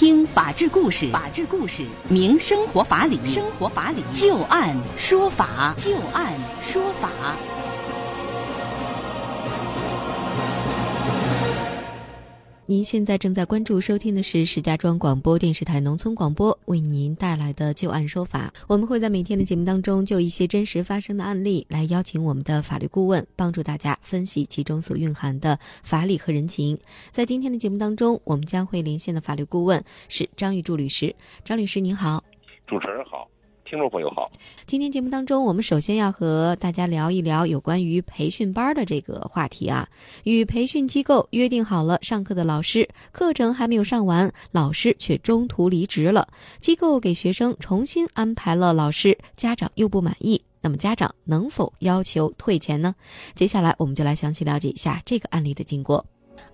听法治故事，法治故事明生活法理，生活法理就案说法，就案说法。您现在正在关注收听的是石家庄广播电视台农村广播为您带来的旧案说法。我们会在每天的节目当中就一些真实发生的案例来邀请我们的法律顾问帮助大家分析其中所蕴含的法理和人情。在今天的节目当中，我们将会连线的法律顾问是张玉柱律师。张律师您好，主持人好。听众朋友好，今天节目当中，我们首先要和大家聊一聊有关于培训班的这个话题啊。与培训机构约定好了上课的老师，课程还没有上完，老师却中途离职了，机构给学生重新安排了老师，家长又不满意，那么家长能否要求退钱呢？接下来我们就来详细了解一下这个案例的经过。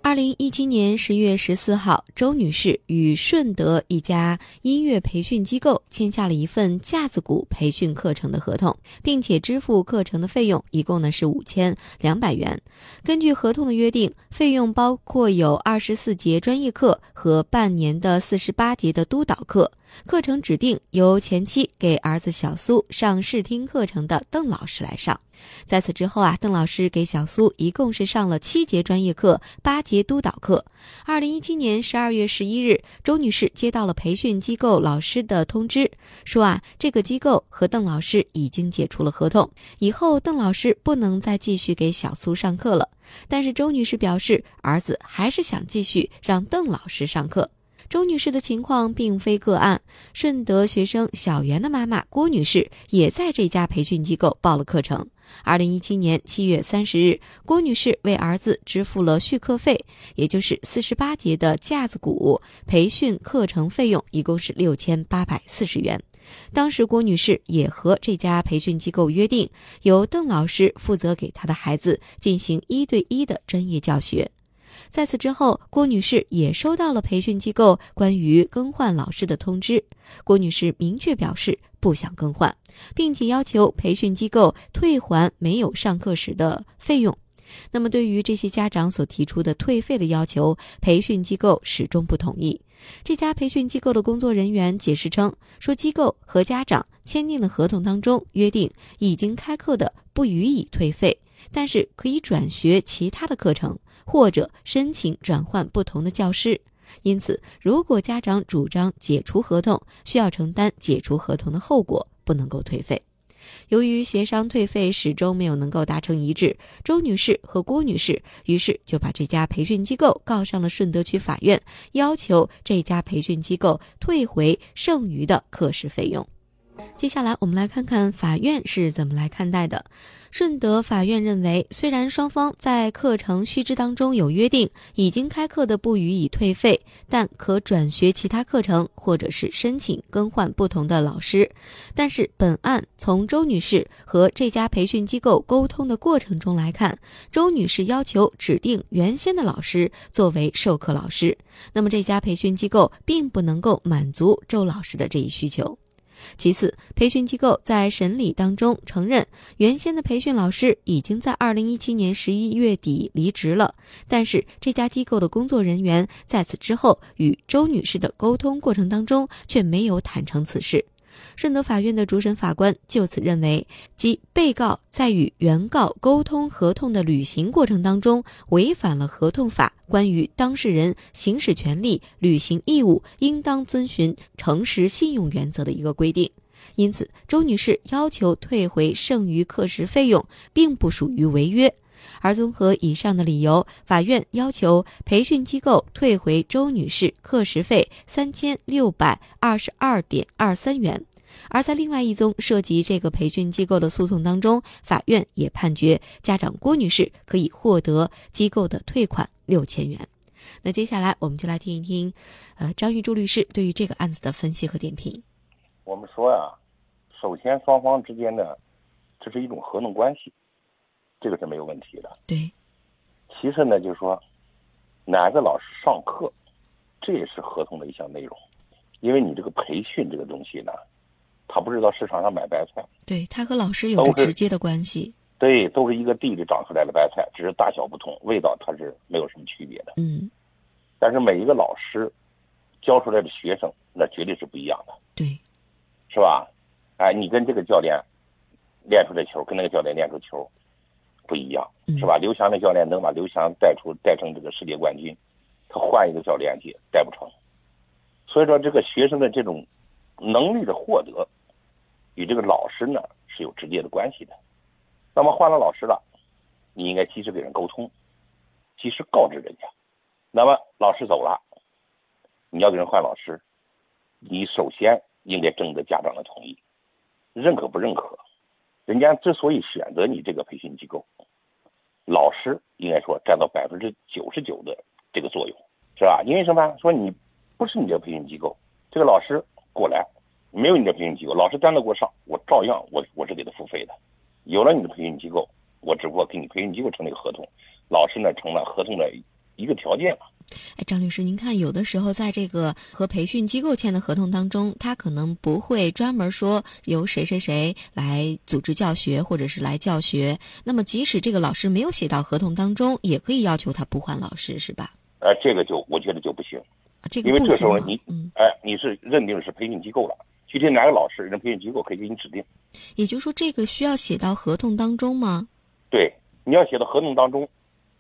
二零一七年十月十四号，周女士与顺德一家音乐培训机构签下了一份架子鼓培训课程的合同，并且支付课程的费用，一共呢是五千两百元。根据合同的约定，费用包括有二十四节专业课和半年的四十八节的督导课。课程指定由前期给儿子小苏上试听课程的邓老师来上。在此之后啊，邓老师给小苏一共是上了七节专业课、八八节督导课。二零一七年十二月十一日，周女士接到了培训机构老师的通知，说啊，这个机构和邓老师已经解除了合同，以后邓老师不能再继续给小苏上课了。但是周女士表示，儿子还是想继续让邓老师上课。周女士的情况并非个案，顺德学生小袁的妈妈郭女士也在这家培训机构报了课程。二零一七年七月三十日，郭女士为儿子支付了续课费，也就是四十八节的架子鼓培训课程费用，一共是六千八百四十元。当时郭女士也和这家培训机构约定，由邓老师负责给她的孩子进行一对一的专业教学。在此之后，郭女士也收到了培训机构关于更换老师的通知。郭女士明确表示不想更换，并且要求培训机构退还没有上课时的费用。那么，对于这些家长所提出的退费的要求，培训机构始终不同意。这家培训机构的工作人员解释称，说机构和家长签订的合同当中约定，已经开课的不予以退费，但是可以转学其他的课程。或者申请转换不同的教师，因此，如果家长主张解除合同，需要承担解除合同的后果，不能够退费。由于协商退费始终没有能够达成一致，周女士和郭女士于是就把这家培训机构告上了顺德区法院，要求这家培训机构退回剩余的课时费用。接下来，我们来看看法院是怎么来看待的。顺德法院认为，虽然双方在课程须知当中有约定，已经开课的不予以退费，但可转学其他课程，或者是申请更换不同的老师。但是，本案从周女士和这家培训机构沟通的过程中来看，周女士要求指定原先的老师作为授课老师，那么这家培训机构并不能够满足周老师的这一需求。其次，培训机构在审理当中承认，原先的培训老师已经在二零一七年十一月底离职了，但是这家机构的工作人员在此之后与周女士的沟通过程当中却没有坦诚此事。顺德法院的主审法官就此认为，即被告在与原告沟通合同的履行过程当中，违反了合同法关于当事人行使权利、履行义务应当遵循诚实信用原则的一个规定，因此周女士要求退回剩余课时费用，并不属于违约。而综合以上的理由，法院要求培训机构退回周女士课时费三千六百二十二点二三元。而在另外一宗涉及这个培训机构的诉讼当中，法院也判决家长郭女士可以获得机构的退款六千元。那接下来我们就来听一听，呃，张玉柱律师对于这个案子的分析和点评。我们说呀，首先双方之间的这是一种合同关系。这个是没有问题的。对。其次呢，就是说，哪个老师上课，这也是合同的一项内容。因为你这个培训这个东西呢，他不是到市场上买白菜。对他和老师有着直接的关系。对，都是一个地里长出来的白菜，只是大小不同，味道它是没有什么区别的。嗯。但是每一个老师教出来的学生那绝对是不一样的，对，是吧？哎，你跟这个教练练出来球，跟那个教练练出球不一样，嗯是吧？刘翔的教练能把刘翔带出带成这个世界冠军，他换一个教练去带不成。所以说，这个学生的这种能力的获得，与这个老师呢是有直接的关系的。那么换了老师了，你应该及时给人沟通，及时告知人家。那么老师走了，你要给人换老师，你首先应该征得家长的同意，认可不认可？人家之所以选择你这个培训机构，老师应该说占到百分之九十九的这个作用，是吧？因为什么？说你不是你这个培训机构，这个老师过来，没有你的培训机构，老师单独给我上，我照样我我是给他付费的。有了你的培训机构，我只不过给你培训机构成了一个合同，老师呢成了合同的一个条件了。哎，张律师，您看，有的时候在这个和培训机构签的合同当中，他可能不会专门说由谁谁谁来组织教学，或者是来教学。那么，即使这个老师没有写到合同当中，也可以要求他不换老师，是吧？呃，这个就我觉得就不行，啊这个因为这时候你？嗯，哎，你是认定是培训机构了，具体哪个老师，人培训机构可以给你指定。也就是说，这个需要写到合同当中吗？对，你要写到合同当中，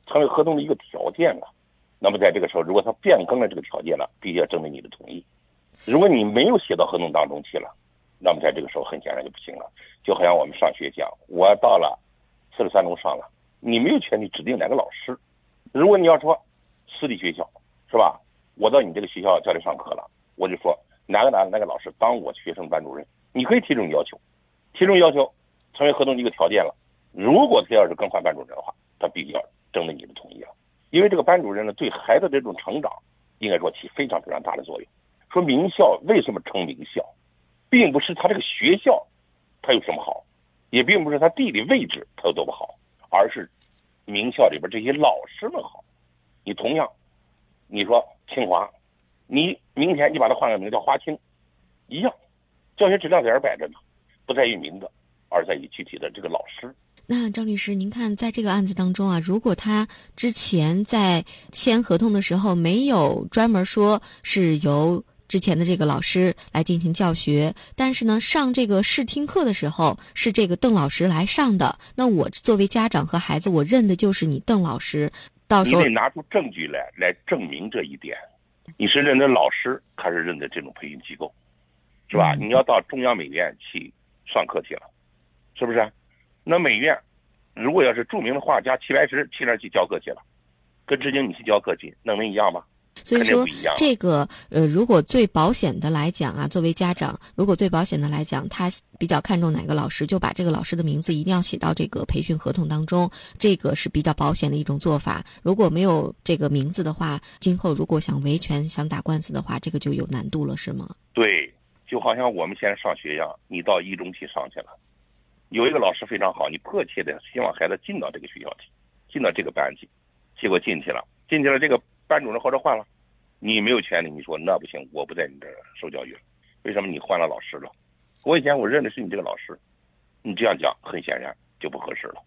成为合同的一个条件了。那么在这个时候，如果他变更了这个条件了，必须要征得你的同意。如果你没有写到合同当中去了，那么在这个时候很显然就不行了。就好像我们上学讲，我到了四十三中上了，你没有权利指定哪个老师。如果你要说私立学校是吧？我到你这个学校叫你上课了，我就说哪个哪个哪个老师当我学生班主任，你可以提这种要求，提这种要求成为合同的一个条件了。如果他要是更换班主任的话，他必须要征得你的同意了，因为这个班主任呢，对孩子这种成长，应该说起非常非常大的作用。说名校为什么称名校，并不是他这个学校他有什么好，也并不是他地理位置他有多么好，而是名校里边这些老师们好。你同样，你说清华，你明天你把它换个名叫华清，一样，教学质量在这儿摆着呢，不在于名字，而在于具体的这个老师。那张律师，您看，在这个案子当中啊，如果他之前在签合同的时候没有专门说是由之前的这个老师来进行教学，但是呢，上这个试听课的时候是这个邓老师来上的，那我作为家长和孩子，我认的就是你邓老师，到时候你得拿出证据来来证明这一点。你是认得老师，还是认得这种培训机构，是吧？嗯你要到中央美院去上课去了，是不是？那美院如果要是著名的画家齐白石去那儿去教课去了，跟之前你去教课去，那能一样吗？所以说这个呃，如果最保险的来讲啊，作为家长，如果最保险的来讲，他比较看重哪个老师，就把这个老师的名字一定要写到这个培训合同当中，这个是比较保险的一种做法。如果没有这个名字的话，今后如果想维权、想打官司的话，这个就有难度了，是吗？对，就好像我们现在上学一样，你到一中去上去了，有一个老师非常好，你迫切的希望孩子进到这个学校去，进到这个班级，结果进去了，进去了，这个班主任或者换了，你没有权利，你说那不行，我不在你这儿受教育了，为什么你换了老师了？我以前我认的是你这个老师，你这样讲很显然就不合适了。